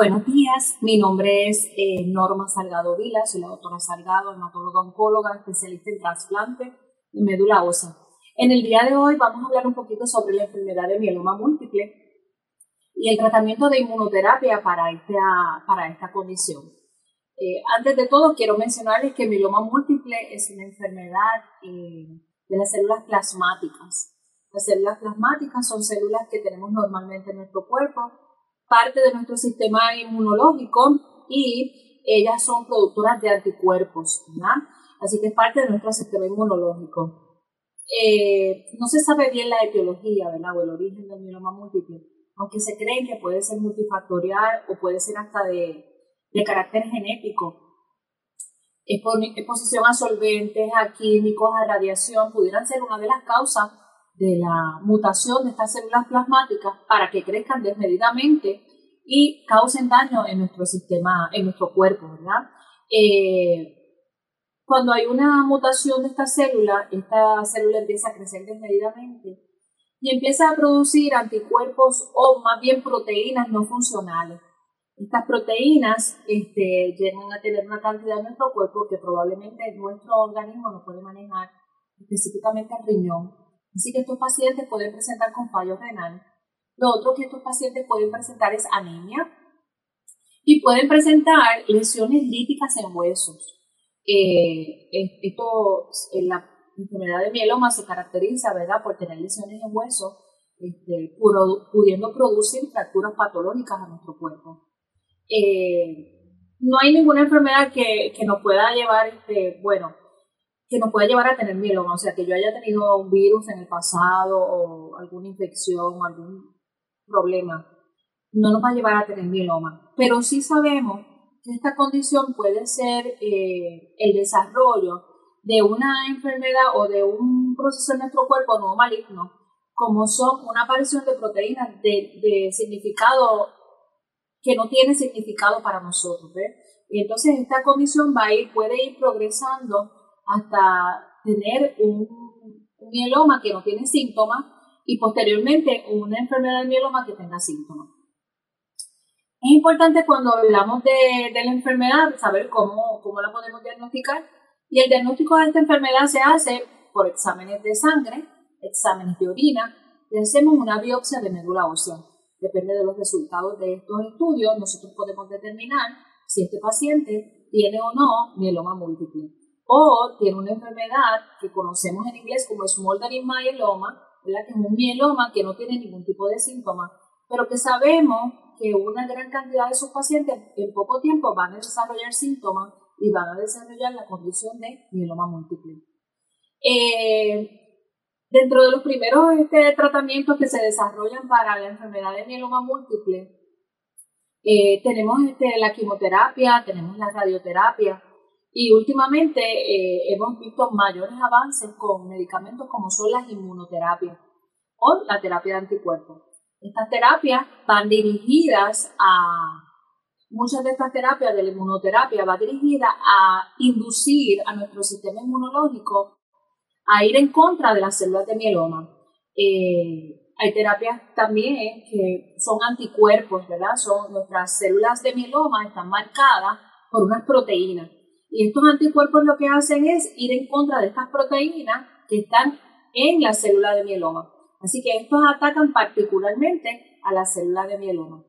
Buenos días, mi nombre es eh, Norma Salgado Vila, soy la doctora Salgado, hematóloga oncóloga, especialista en trasplante de médula ósea. En el día de hoy vamos a hablar un poquito sobre la enfermedad de mieloma múltiple y el tratamiento de inmunoterapia para esta, para esta condición. Eh, antes de todo, quiero mencionarles que mieloma múltiple es una enfermedad eh, de las células plasmáticas. Las células plasmáticas son células que tenemos normalmente en nuestro cuerpo parte de nuestro sistema inmunológico y ellas son productoras de anticuerpos, ¿verdad? Así que es parte de nuestro sistema inmunológico. Eh, no se sabe bien la etiología, ¿verdad? O el origen del mieloma múltiple, aunque se cree que puede ser multifactorial o puede ser hasta de, de carácter genético. Exposición a solventes, a químicos, a radiación, pudieran ser una de las causas de la mutación de estas células plasmáticas para que crezcan desmedidamente y causen daño en nuestro sistema, en nuestro cuerpo, ¿verdad? Eh, cuando hay una mutación de esta célula, esta célula empieza a crecer desmedidamente y empieza a producir anticuerpos o más bien proteínas no funcionales. Estas proteínas este, llegan a tener una cantidad en nuestro cuerpo que probablemente nuestro organismo no puede manejar, específicamente el riñón, Así que estos pacientes pueden presentar con fallo renal. Lo otro que estos pacientes pueden presentar es anemia y pueden presentar lesiones líticas en huesos. Eh, esto, la enfermedad de mieloma se caracteriza, ¿verdad?, por tener lesiones en huesos, este, pudiendo producir fracturas patológicas a nuestro cuerpo. Eh, no hay ninguna enfermedad que, que nos pueda llevar, este, bueno, que nos puede llevar a tener mieloma, o sea, que yo haya tenido un virus en el pasado o alguna infección o algún problema, no nos va a llevar a tener mieloma. Pero sí sabemos que esta condición puede ser eh, el desarrollo de una enfermedad o de un proceso en nuestro cuerpo no maligno, como son una aparición de proteínas de, significado que no tiene significado para nosotros. Y entonces esta condición va a ir, puede ir progresando hasta tener un, mieloma que no tiene síntomas y posteriormente una enfermedad de mieloma que tenga síntomas. Es importante cuando hablamos de, la enfermedad saber cómo, cómo la podemos diagnosticar y el diagnóstico de esta enfermedad se hace por exámenes de sangre, exámenes de orina y hacemos una biopsia de médula ósea. Depende de los resultados de estos estudios, nosotros podemos determinar si este paciente tiene o no mieloma múltiple o tiene una enfermedad que conocemos en inglés como smoldering myeloma, ¿verdad? que es un mieloma que no tiene ningún tipo de síntoma, pero que sabemos que una gran cantidad de sus pacientes en poco tiempo van a desarrollar síntomas y van a desarrollar la condición de mieloma múltiple. Eh, dentro de los primeros este, tratamientos que se desarrollan para la enfermedad de mieloma múltiple, eh, tenemos este, la quimioterapia, tenemos la radioterapia, y últimamente eh, hemos visto mayores avances con medicamentos como son las inmunoterapias o la terapia de anticuerpos. Estas terapias van dirigidas a, muchas de estas terapias de la inmunoterapia va dirigida a inducir a nuestro sistema inmunológico a ir en contra de las células de mieloma. Eh, hay terapias también que son anticuerpos, ¿verdad? Son nuestras células de mieloma están marcadas por unas proteínas y estos anticuerpos lo que hacen es ir en contra de estas proteínas que están en la célula de mieloma. Así que estos atacan particularmente a la célula de mieloma.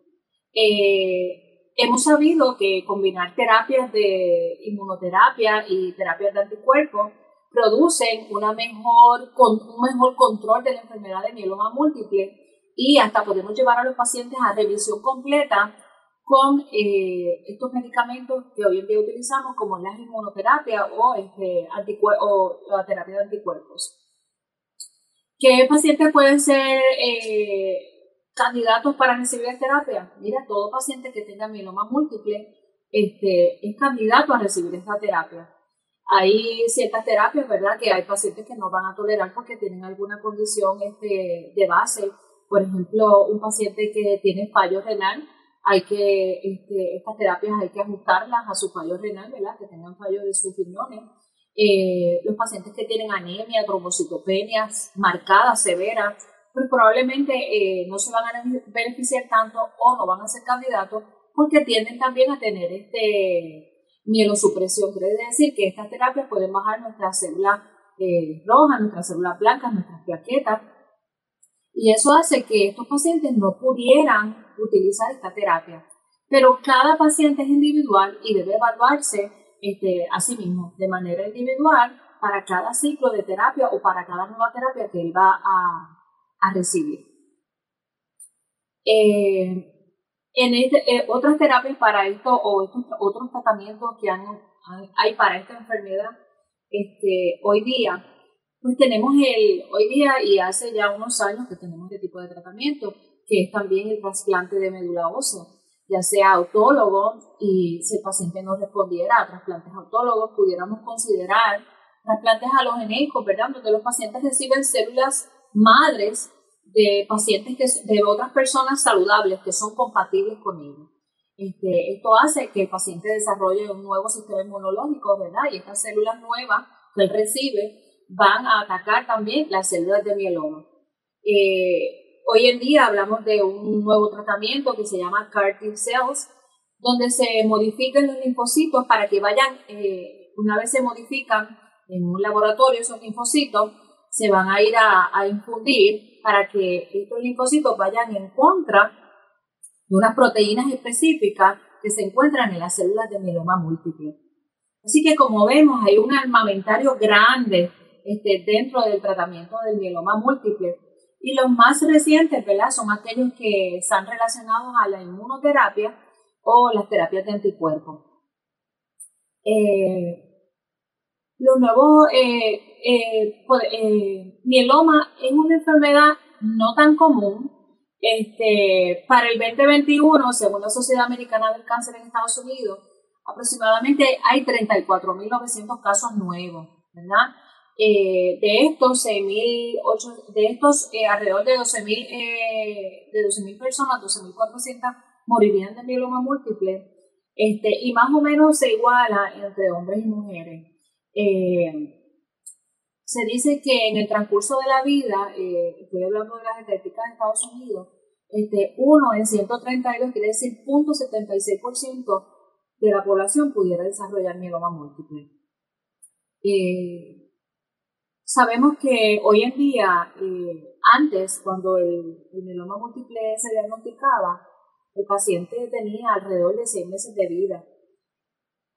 Eh, hemos sabido que combinar terapias de inmunoterapia y terapias de anticuerpos producen una mejor, un mejor control de la enfermedad de mieloma múltiple y hasta podemos llevar a los pacientes a revisión completa con eh, estos medicamentos que hoy en día utilizamos como la inmunoterapia o, este, o la terapia de anticuerpos. ¿Qué pacientes pueden ser eh, candidatos para recibir terapia. Mira, todo paciente que tenga mieloma múltiple este, es candidato a recibir esta terapia. Hay ciertas terapias, ¿verdad?, que hay pacientes que no van a tolerar porque tienen alguna condición este, de base. Por ejemplo, un paciente que tiene fallo renal, hay que, este, estas terapias hay que ajustarlas a su fallo renal, ¿verdad?, que tengan fallo de sus riñones. Eh, los pacientes que tienen anemia, trombocitopenias marcadas, severas, pues probablemente eh, no se van a beneficiar tanto o no van a ser candidatos porque tienden también a tener este mielosupresión. Quiere decir que estas terapias pueden bajar nuestras células eh, rojas, nuestras células blancas, nuestras plaquetas. Y eso hace que estos pacientes no pudieran utilizar esta terapia. Pero cada paciente es individual y debe evaluarse este, a sí mismo de manera individual para cada ciclo de terapia o para cada nueva terapia que él va a, a recibir. Eh, en este, eh, otras terapias para esto o estos otros tratamientos que hay para esta enfermedad, este, hoy día, pues tenemos el, hoy día y hace ya unos años que tenemos este tipo de tratamiento, que es también el trasplante de médula ósea, ya sea autólogo y si el paciente no respondiera a trasplantes autólogos, pudiéramos considerar trasplantes halogenéicos, ¿verdad? Donde los pacientes reciben células madres de pacientes que, de otras personas saludables que son compatibles con ellos. Este, esto hace que el paciente desarrolle un nuevo sistema inmunológico, ¿verdad? Y estas células nuevas que él recibe van a atacar también las células de mieloma. Eh, hoy en día hablamos de un nuevo tratamiento que se llama CAR T cells, donde se modifican los linfocitos para que vayan, eh, una vez se modifican en un laboratorio esos linfocitos, se van a ir a, a infundir para que estos linfocitos vayan en contra de unas proteínas específicas que se encuentran en las células de mieloma múltiple. Así que como vemos hay un armamentario grande este, dentro del tratamiento del mieloma múltiple. Y los más recientes, ¿verdad? Son aquellos que están relacionados a la inmunoterapia o las terapias de anticuerpos. Eh, los nuevos eh, eh, eh, mieloma es una enfermedad no tan común. Este, para el 2021, según la Sociedad Americana del Cáncer en Estados Unidos, aproximadamente hay 34.900 casos nuevos, ¿verdad? Eh, de estos, 6.008, de estos alrededor de 12.000 de 12 personas, 12.400 morirían de mieloma múltiple, este, y más o menos se iguala entre hombres y mujeres. Eh, se dice que en el transcurso de la vida, eh, estoy hablando de las estadísticas de Estados Unidos, este, uno en 132, quiere decir 0.76% de la población pudiera desarrollar mieloma múltiple. Eh, sabemos que hoy en día, eh, antes, cuando el, el, múltiple se diagnosticaba, el paciente tenía alrededor de seis meses de vida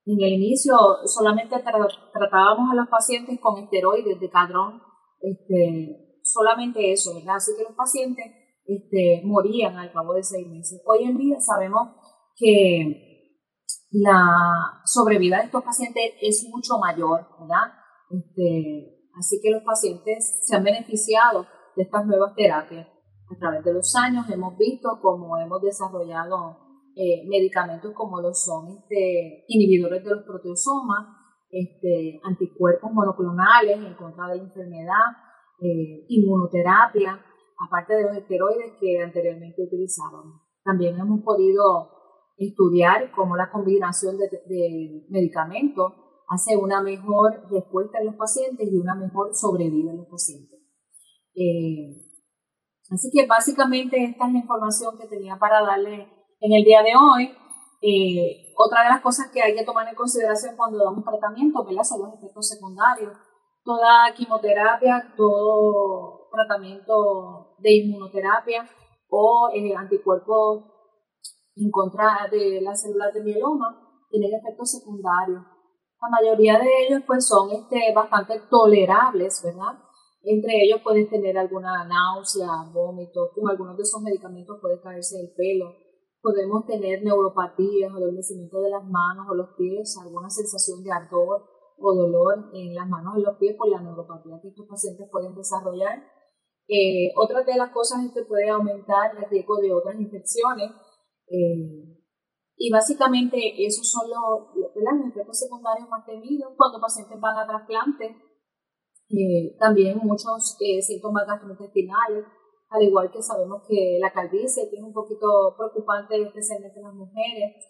en el inicio solamente tratábamos a los pacientes con esteroides de cadrón, este, solamente eso, ¿verdad? Así que los pacientes este, morían al cabo de seis meses. Hoy en día sabemos que la sobrevida de estos pacientes es mucho mayor, ¿verdad? Este, así que los pacientes se han beneficiado de estas nuevas terapias. A través de los años hemos visto cómo hemos desarrollado eh, medicamentos como lo son este, inhibidores de los proteosomas, este, anticuerpos monoclonales en contra de la enfermedad, eh, inmunoterapia, aparte de los esteroides que anteriormente utilizábamos. También hemos podido estudiar cómo la combinación de, de medicamentos hace una mejor respuesta en los pacientes y una mejor sobrevida en los pacientes. Eh, así que básicamente esta es la información que tenía para darle en el día de hoy, eh, otra de las cosas que hay que tomar en consideración cuando damos tratamiento ¿verdad? son los efectos secundarios. Toda quimioterapia, todo tratamiento de inmunoterapia o eh, anticuerpos en contra de las células de mieloma tienen efectos secundarios. La mayoría de ellos pues son este, bastante tolerables, ¿verdad? Entre ellos pueden tener alguna náusea, vómito, con algunos de esos medicamentos puede caerse el pelo, podemos tener neuropatías, adormecimiento de las manos o los pies, alguna sensación de ardor o dolor en las manos o los pies por la neuropatía que estos pacientes pueden desarrollar. Eh, otra de las cosas es que puede aumentar el riesgo de otras infecciones. Eh, y básicamente esos son los, los efectos secundarios más temidos cuando pacientes van a trasplante. Eh, también muchos síntomas gastrointestinales, al igual que sabemos que la calvicie, que es un poquito preocupante especialmente en las mujeres,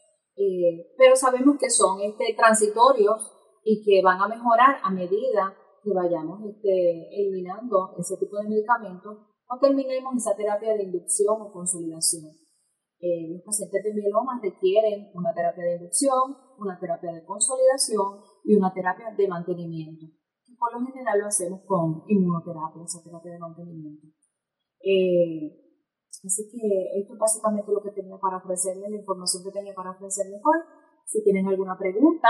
pero sabemos que son este, transitorios y que van a mejorar a medida que vayamos este, eliminando ese tipo de medicamentos o terminemos esa terapia de inducción o consolidación. Eh, los pacientes de mieloma requieren una terapia de inducción, una terapia de consolidación y una terapia de mantenimiento. por lo general lo hacemos con inmunoterapia, esa terapia de mantenimiento. Eh, así que esto es básicamente lo que tenía para ofrecerles, la información que tenía para ofrecerles hoy. Si tienen alguna pregunta,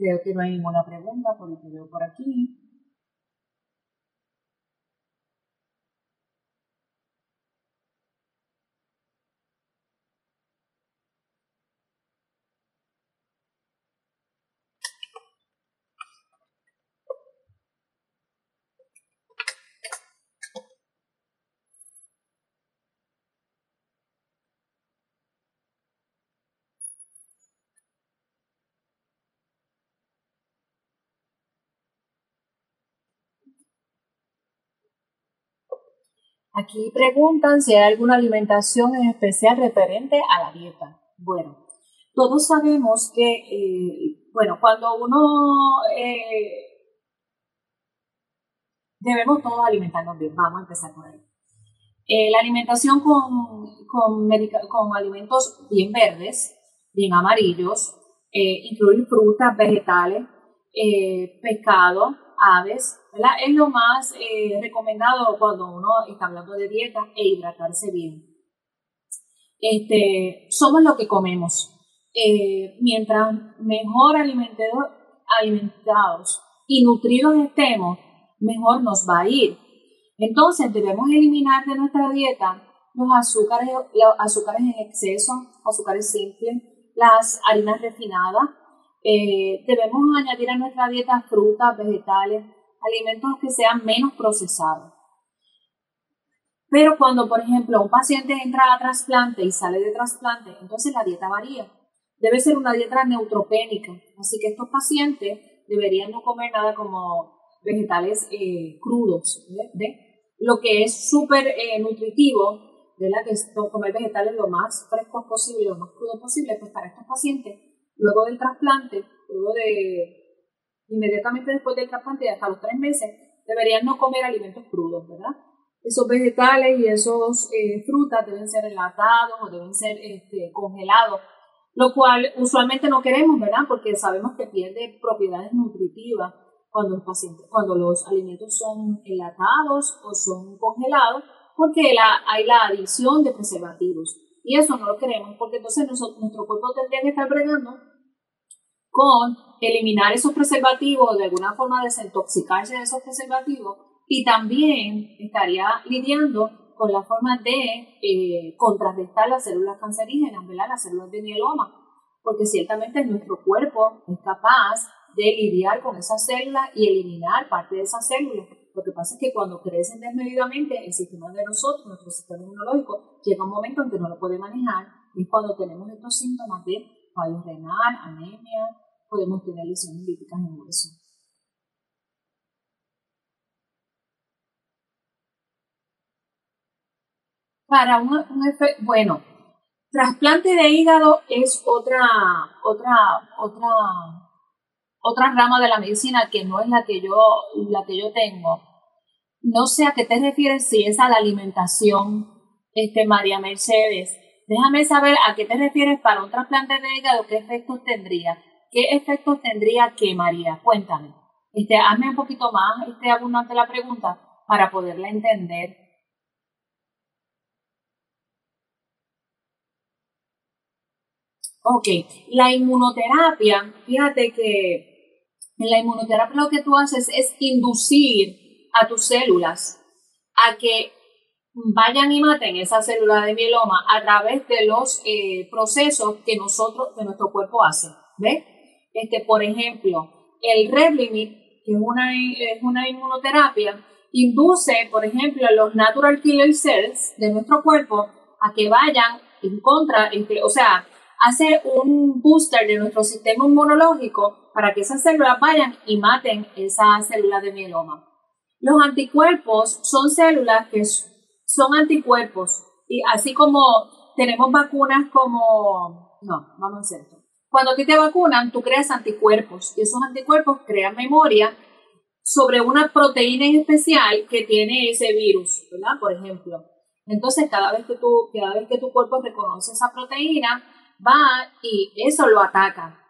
Creo que no hay ninguna pregunta por lo que veo por aquí. Aquí preguntan si hay alguna alimentación en especial referente a la dieta. Bueno, todos sabemos que, eh, bueno, cuando uno eh, debemos todos alimentarnos bien, vamos a empezar por ahí. Eh, la alimentación con, con, con, alimentos bien verdes, bien amarillos, incluir frutas, vegetales, pescado, aves. Es lo más eh, recomendado cuando uno está hablando de dieta e hidratarse bien. Este, somos lo que comemos. Eh, mientras mejor alimentados, alimentados y nutridos estemos, mejor nos va a ir. Entonces debemos eliminar de nuestra dieta los azúcares, los azúcares en exceso, azúcares simples, las harinas refinadas, eh, debemos añadir a nuestra dieta frutas, vegetales, alimentos que sean menos procesados. Pero cuando, por ejemplo, un paciente entra a trasplante y sale de trasplante, entonces la dieta varía. Debe ser una dieta neutropénica. Así que estos pacientes deberían no comer nada como vegetales eh, crudos. Lo que es súper eh, nutritivo, ¿verdad? que es comer vegetales lo más frescos posible, lo más crudos posible, pues para estos pacientes luego del trasplante, luego de inmediatamente después del trasplante, hasta los tres meses, deberían no comer alimentos crudos, ¿verdad? Esos vegetales y esos eh, frutas deben ser enlatados o deben ser este, congelados, lo cual usualmente no queremos, ¿verdad? Porque sabemos que pierde propiedades nutritivas cuando, el paciente, cuando los alimentos son enlatados o son congelados, porque la, hay la adición de preservativos. Y eso no lo queremos, porque entonces nuestro cuerpo tendría que estar bregando con eliminar esos preservativos, de alguna forma desintoxicarse de esos preservativos y también estaría lidiando con la forma de eh, contrarrestar las células cancerígenas, ¿verdad? las células de mieloma, porque ciertamente nuestro cuerpo es capaz de lidiar con esas células y eliminar parte de esas células. Lo que pasa es que cuando crecen desmedidamente, el sistema de nosotros, nuestro sistema inmunológico, llega un momento en que no lo puede manejar y es cuando tenemos estos síntomas de fallo renal, anemia, podemos tener lesiones líticas en el hueso. Para un, efecto, bueno, Trasplante de hígado es otra, otra, otra, otra rama de la medicina que no es la que yo, la que yo tengo. No sé a qué te refieres, si es a la alimentación, este, María Mercedes. Déjame saber a qué te refieres para un trasplante de hígado, qué efectos tendría. ¿Qué efectos tendría que, María? Cuéntame. Este, hazme un poquito más este, abundante la pregunta para poderla entender. Ok, la inmunoterapia, fíjate que en la inmunoterapia lo que tú haces es inducir a tus células a que vayan y maten esa célula de mieloma a través de los eh, procesos que nosotros, que nuestro cuerpo hace. ¿Ves? Este, por ejemplo, el Revlimid, que es una, es una inmunoterapia, induce, por ejemplo, los natural killer cells de nuestro cuerpo a que vayan en contra, este, o sea, hace un booster de nuestro sistema inmunológico para que esas células vayan y maten esa célula de mieloma. Los anticuerpos son células que son anticuerpos y así como tenemos vacunas como... No, vamos a hacer esto. Cuando a ti te vacunan, tú creas anticuerpos y esos anticuerpos crean memoria sobre una proteína en especial que tiene ese virus, ¿verdad? Por ejemplo. Entonces, cada vez que, tú, cada vez que tu cuerpo reconoce esa proteína, va y eso lo ataca.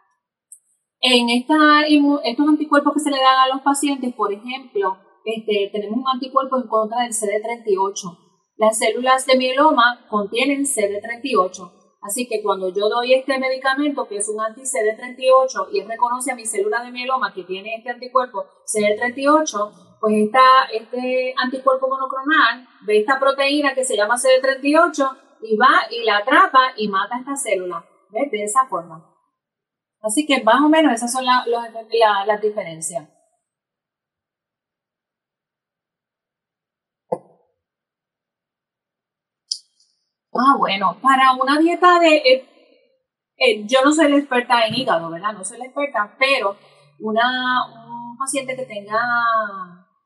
En esta, estos anticuerpos que se le dan a los pacientes, por ejemplo, este, tenemos un anticuerpo en contra del CD38. Las células de mieloma contienen CD38 Así que cuando yo doy este medicamento, que es un anti-CD38, y él reconoce a mi célula de mieloma que tiene este anticuerpo CD38, pues esta, este anticuerpo monoclonal ve esta proteína que se llama CD38 y va y la atrapa y mata a esta célula. De esa forma. Así que más o menos esas son las diferencias. Ah, bueno, para una dieta de... Eh, eh, yo no soy la experta en hígado, ¿verdad? No soy la experta, pero una, un paciente que tenga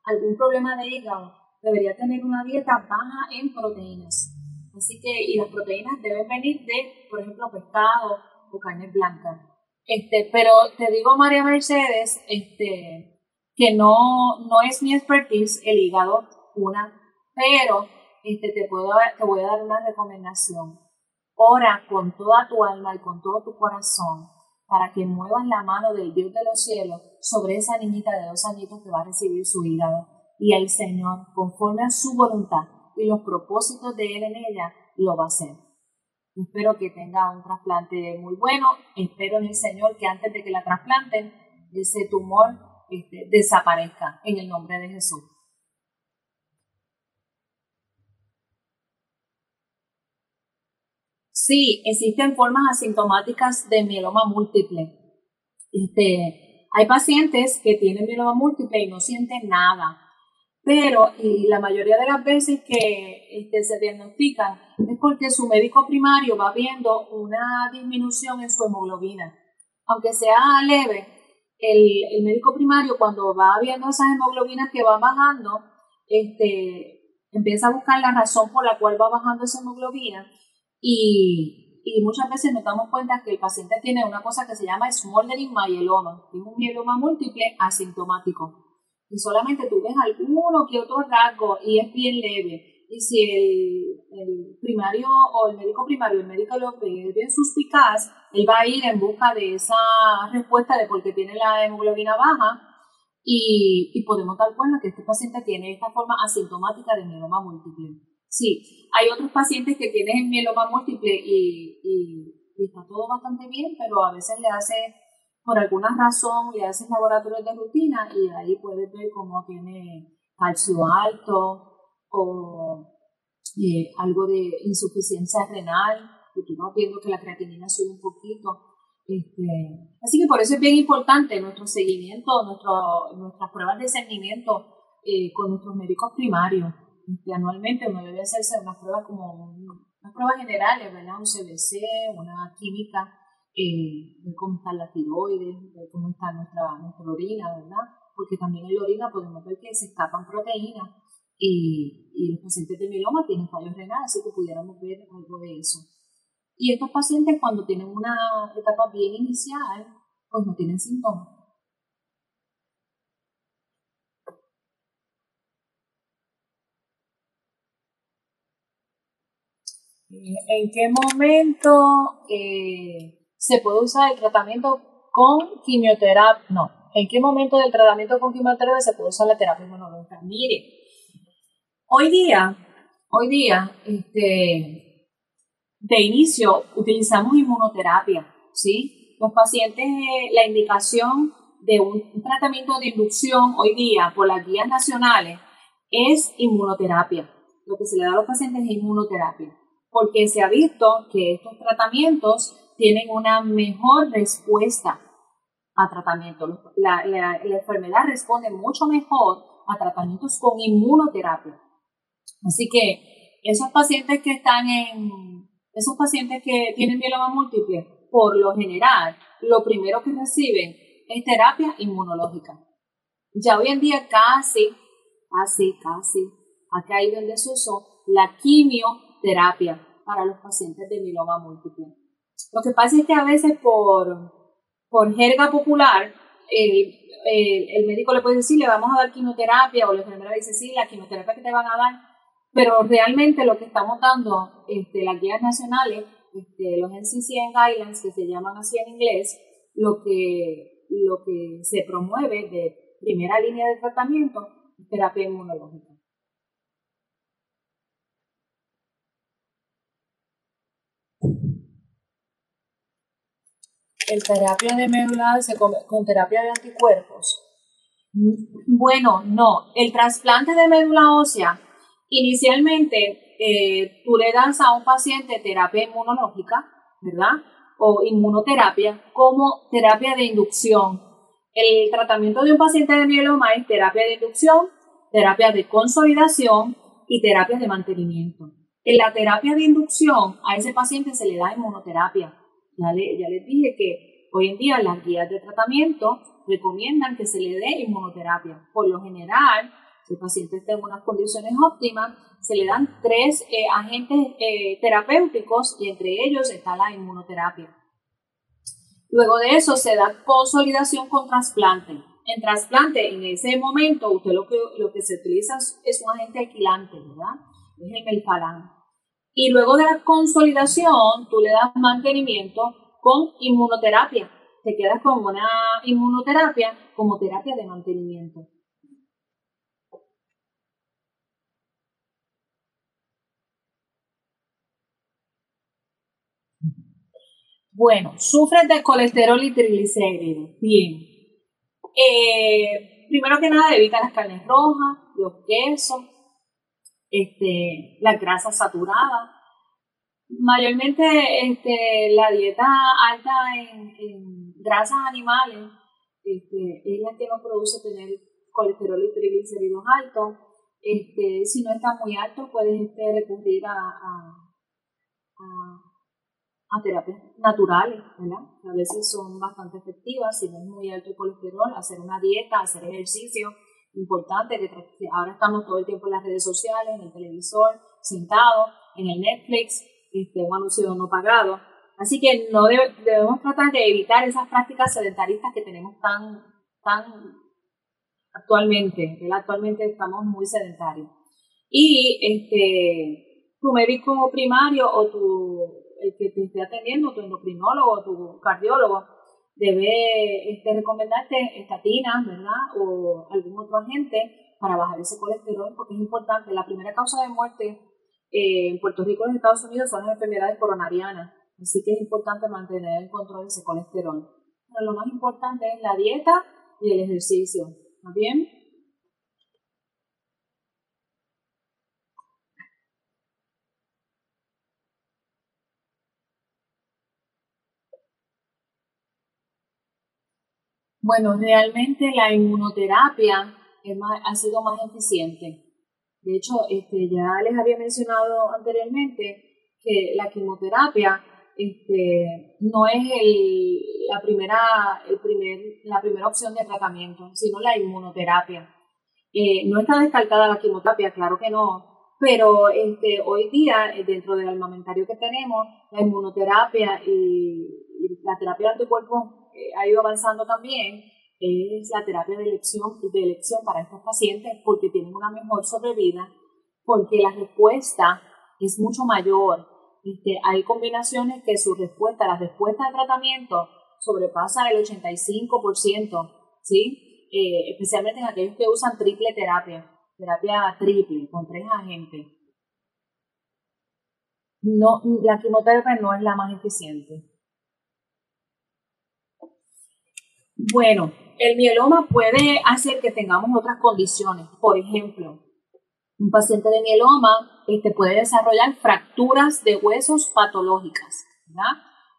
algún problema de hígado debería tener una dieta baja en proteínas. Así que, y las proteínas deben venir de, por ejemplo, pescado o carne blanca. Este, pero te digo, María Mercedes, este, que no, no es mi expertise el hígado, una, pero este, te, puedo, te voy a dar una recomendación. Ora con toda tu alma y con todo tu corazón para que muevas la mano del Dios de los cielos sobre esa niñita de dos añitos que va a recibir su hígado. Y el Señor, conforme a su voluntad y los propósitos de Él en ella, lo va a hacer. Espero que tenga un trasplante muy bueno. Espero en el Señor que antes de que la trasplanten, ese tumor este, desaparezca en el nombre de Jesús. Sí, existen formas asintomáticas de mieloma múltiple. Este, hay pacientes que tienen mieloma múltiple y no sienten nada, pero y la mayoría de las veces que este, se diagnostican es porque su médico primario va viendo una disminución en su hemoglobina. Aunque sea leve, el, el médico primario cuando va viendo esas hemoglobinas que van bajando, este, empieza a buscar la razón por la cual va bajando esa hemoglobina y, muchas veces nos damos cuenta que el paciente tiene una cosa que se llama smoldering myeloma, que es un mieloma múltiple asintomático. Y solamente tú ves alguno que otro rasgo y es bien leve. Y si el, el primario o el médico primario, el médico lo ve bien suspicaz, él va a ir en busca de esa respuesta de por qué tiene la hemoglobina baja y, y podemos dar cuenta que este paciente tiene esta forma asintomática de mieloma múltiple. Sí, hay otros pacientes que tienen mieloma múltiple y, está todo bastante bien, pero a veces le hace, por alguna razón, le hacen laboratorios de rutina y ahí puedes ver cómo tiene calcio alto o eh, algo de insuficiencia renal, y tú vas viendo que la creatinina sube un poquito. Este, así que por eso es bien importante nuestro seguimiento, nuestro, nuestras pruebas de seguimiento eh, con nuestros médicos primarios anualmente uno debe hacerse unas pruebas como unas pruebas generales, ¿verdad? Un CBC, una química, eh, ver cómo está la tiroides, ver cómo está nuestra, nuestra orina, ¿verdad? Porque también en la orina podemos ver que se escapan proteínas y, y los pacientes de mieloma tienen fallos renales, así que pudiéramos ver algo de eso. Y estos pacientes cuando tienen una etapa bien inicial, pues no tienen síntomas. ¿En qué momento eh, se puede usar el tratamiento con quimioterapia? No, ¿en qué momento del tratamiento con quimioterapia se puede usar la terapia inmunológica? Mire, hoy día, hoy día, este, de inicio utilizamos inmunoterapia, ¿sí? Los pacientes, la indicación de un tratamiento de inducción hoy día por las guías nacionales es inmunoterapia. Lo que se le da a los pacientes es inmunoterapia porque se ha visto que estos tratamientos tienen una mejor respuesta a tratamiento. La, enfermedad responde mucho mejor a tratamientos con inmunoterapia. Así que esos pacientes que están en, esos pacientes que tienen mieloma múltiple, por lo general, lo primero que reciben es terapia inmunológica. Ya hoy en día casi, casi, casi ha caído en desuso la quimioterapia para los pacientes de mieloma múltiple. Lo que pasa es que a veces por, por jerga popular, el, el, médico le puede decir, le vamos a dar quimioterapia, o la enfermera dice, sí, la quimioterapia que te van a dar, pero realmente lo que estamos dando, este, las guías nacionales, este, los NCCN Guidelines, que se llaman así en inglés, lo que, lo que se promueve de primera línea de tratamiento es terapia inmunológica. El terapia de médula con terapia de anticuerpos. Bueno, no. El trasplante de médula ósea, inicialmente eh, tú le das a un paciente terapia inmunológica, ¿verdad? O inmunoterapia como terapia de inducción. El tratamiento de un paciente de mieloma es terapia de inducción, terapia de consolidación y terapia de mantenimiento. En la terapia de inducción a ese paciente se le da inmunoterapia ya, les dije que hoy en día las guías de tratamiento recomiendan que se le dé inmunoterapia. Por lo general, si el paciente está en unas condiciones óptimas, se le dan tres eh, agentes eh, terapéuticos y entre ellos está la inmunoterapia. Luego de eso se da consolidación con trasplante. En trasplante, en ese momento, usted lo que, lo que se utiliza es un agente alquilante, ¿verdad? Es el melfalán. Y luego de la consolidación, tú le das mantenimiento con inmunoterapia. Te quedas con una inmunoterapia como terapia de mantenimiento. Bueno, sufres de colesterol y triglicéridos. Bien. Eh, primero que nada, evita las carnes rojas, los quesos, este, las grasas saturadas. Mayormente este, la dieta alta en, grasas animales este, es la que nos produce tener colesterol y triglicéridos altos. Este, si no está muy alto, puedes este, recurrir a, a, a, terapias naturales, ¿verdad? a veces son bastante efectivas. Si no es muy alto el colesterol, hacer una dieta, hacer ejercicio, importante que ahora estamos todo el tiempo en las redes sociales, en el televisor, sentados, en el Netflix, este, un anuncio no pagado. Así que no debemos tratar de evitar esas prácticas sedentaristas que tenemos tan, tan actualmente. Actualmente estamos muy sedentarios. Y este, tu médico primario o tu, el que te esté atendiendo, tu endocrinólogo tu cardiólogo, debe este, recomendarte estatinas, ¿verdad? O algún otro agente para bajar ese colesterol, porque es importante. La primera causa de muerte eh, en Puerto Rico y en Estados Unidos son las enfermedades coronarianas, así que es importante mantener el control de ese colesterol. Pero lo más importante es la dieta y el ejercicio, ¿está bien? Bueno, realmente la inmunoterapia ha sido más eficiente. De hecho, este, ya les había mencionado anteriormente que la quimioterapia este, no es la, primera, el primer, la primera opción de tratamiento, sino la inmunoterapia. Eh, no está descartada la quimioterapia, claro que no, pero este, hoy día, eh, dentro del armamentario que tenemos, la inmunoterapia y, la terapia de anticuerpos ha ido avanzando también, es la terapia de elección, de elección para estos pacientes porque tienen una mejor sobrevida, porque la respuesta es mucho mayor. Este, hay combinaciones que su respuesta, la respuesta al tratamiento sobrepasa el 85%, ¿sí? Eh, especialmente en aquellos que usan triple terapia terapia triple con tres agentes, no, la quimioterapia no es la más eficiente. Bueno, el mieloma puede hacer que tengamos otras condiciones. Por ejemplo, un paciente de mieloma este, puede desarrollar fracturas de huesos patológicas.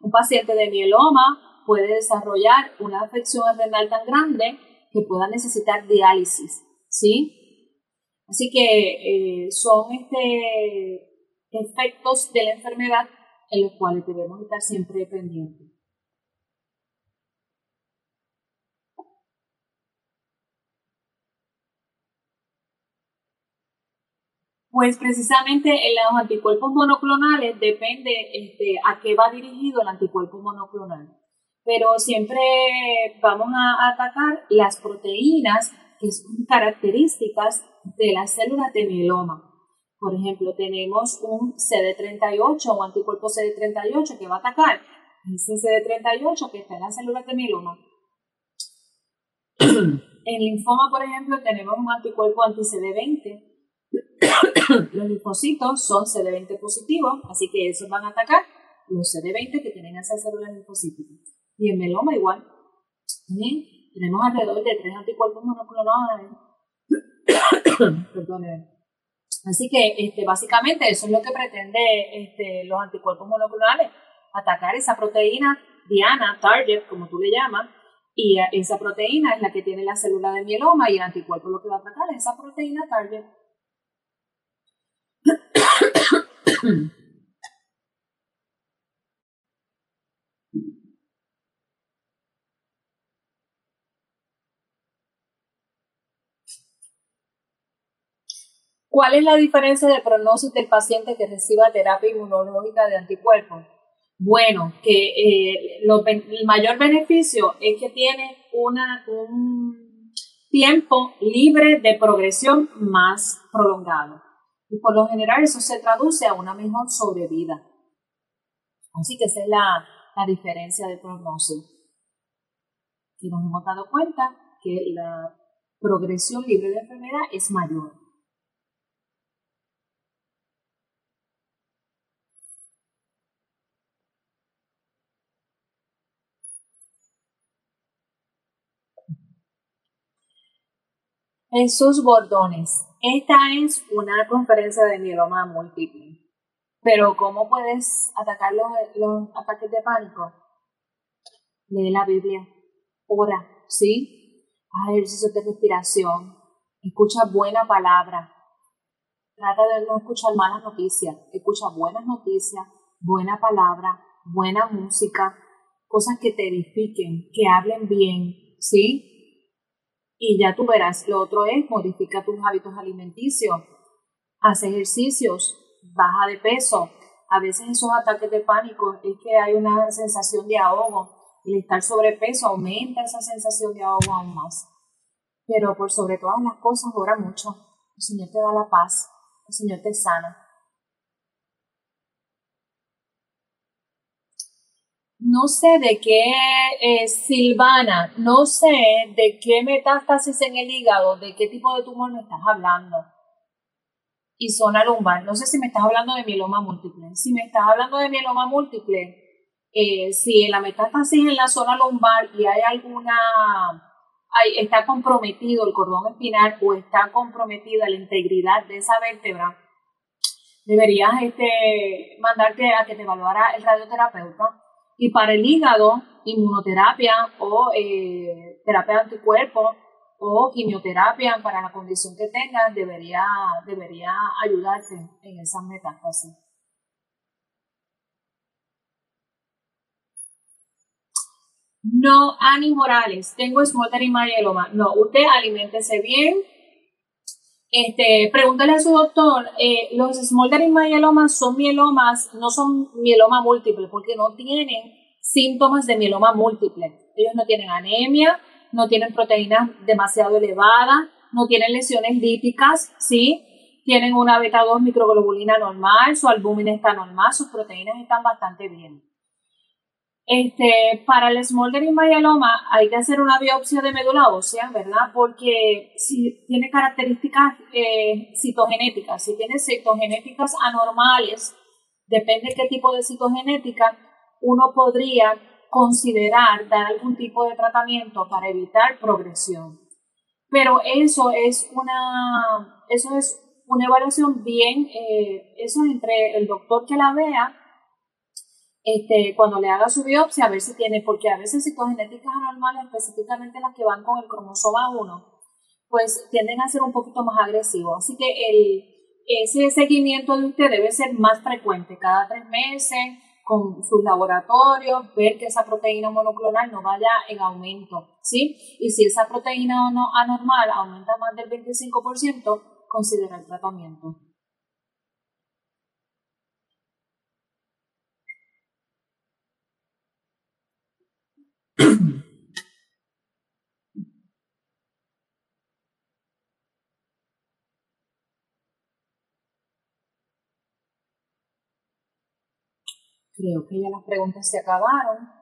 Un paciente de mieloma puede desarrollar una afección renal tan grande que pueda necesitar diálisis. ¿sí? Así que eh, son este, efectos de la enfermedad en los cuales debemos estar siempre pendientes. Pues precisamente en los anticuerpos monoclonales depende este, a qué va dirigido el anticuerpo monoclonal. Pero siempre vamos a atacar las proteínas que son características de las células de mieloma. Por ejemplo, tenemos un CD38 o anticuerpo CD38 que va a atacar ese CD38 que está en las células de mieloma. en linfoma, por ejemplo, tenemos un anticuerpo anti-CD20. los linfocitos son CD20 positivos, así que esos van a atacar los CD20 que tienen esas células linfocíticas. Y en mieloma igual. Tenemos alrededor de tres anticuerpos monoclonales Así que este, básicamente eso es lo que pretende este, los anticuerpos monoclonales, atacar esa proteína diana, target, como tú le llamas, y esa proteína es la que tiene la célula de mieloma y el anticuerpo lo que va a atacar es esa proteína target. ¿Cuál es la diferencia de pronóstico del paciente que reciba terapia inmunológica de anticuerpos? Bueno, que eh, el mayor beneficio es que tiene un tiempo libre de progresión más prolongado. Y por lo general eso se traduce a una mejor sobrevida. Así que esa es la, la diferencia de pronóstico. Y nos hemos dado cuenta que la progresión libre de enfermedad es mayor. Jesús Bordones. Esta es una conferencia de mieloma múltiple. Pero ¿cómo puedes atacar los, ataques de pánico? Lee la Biblia, ora, ¿sí? Haz ejercicios de respiración, escucha buena palabra. Trata de no escuchar malas noticias, escucha buenas noticias, buena palabra, buena música, cosas que te edifiquen, que hablen bien, ¿sí? Y ya tú verás, lo otro es modifica tus hábitos alimenticios, haz ejercicios, baja de peso. A veces esos ataques de pánico es que hay una sensación de ahogo. El estar sobrepeso aumenta esa sensación de ahogo aún más. Pero por sobre todas las cosas, ora mucho. El Señor te da la paz, el Señor te sana. No sé de qué, eh, Silvana, no sé de qué metástasis en el hígado, de qué tipo de tumor me estás hablando. Y zona lumbar, no sé si me estás hablando de mieloma múltiple. Si me estás hablando de mieloma múltiple, eh, si la metástasis en la zona lumbar y hay alguna, hay, está comprometido el cordón espinal o está comprometida la integridad de esa vértebra, deberías este, mandarte a que te evaluara el radioterapeuta y para el hígado, inmunoterapia o eh, terapia de anticuerpos o quimioterapia para la condición que tengas debería, debería ayudarte en esas metástasis. No, Ani Morales, tengo smotter y myeloma. No, usted aliméntese bien, Este, pregúntale a su doctor, eh, los smoldering mielomas son mielomas, no son mieloma múltiple, porque no tienen síntomas de mieloma múltiple. Ellos no tienen anemia, no tienen proteínas demasiado elevadas, no tienen lesiones líticas, ¿sí? Tienen una beta-2 microglobulina normal, su albúmina está normal, sus proteínas están bastante bien. Este, para el smoldering myeloma hay que hacer una biopsia de médula ósea, ¿verdad? Porque si tiene características eh, citogenéticas, si tiene citogenéticas anormales, depende qué tipo de citogenética, uno podría considerar dar algún tipo de tratamiento para evitar progresión. Pero eso es una, eso es una evaluación bien, eh, eso entre el doctor que la vea este, cuando le haga su biopsia, a ver si tiene, porque a veces citogenéticas anormales, específicamente las que van con el cromosoma 1, pues tienden a ser un poquito más agresivos. Así que el, ese seguimiento de usted debe ser más frecuente, cada tres meses, con sus laboratorios, ver que esa proteína monoclonal no vaya en aumento, ¿sí? Y si esa proteína no anormal aumenta más del 25%, considera el tratamiento. Creo que ya las preguntas se acabaron.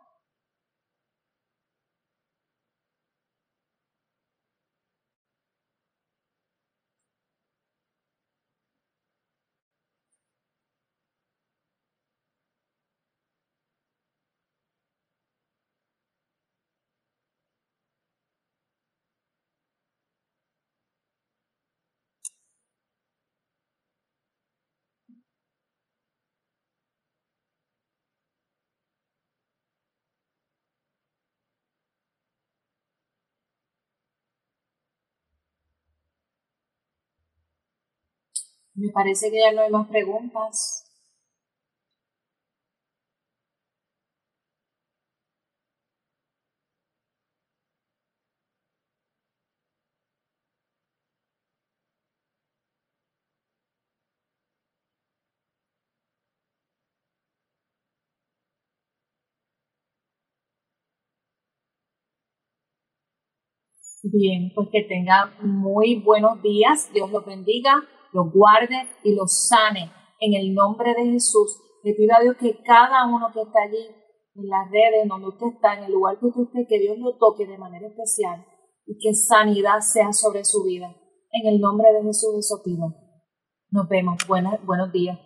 Me parece que ya no hay más preguntas. Bien, pues que tenga muy buenos días. Dios los bendiga los guarde y los sane. En el nombre de Jesús, le pido a Dios que cada uno que está allí, en las redes, donde usted está, en el lugar que usted esté, que Dios lo toque de manera especial y que sanidad sea sobre su vida. En el nombre de Jesús, eso pido. Nos vemos. buenos días.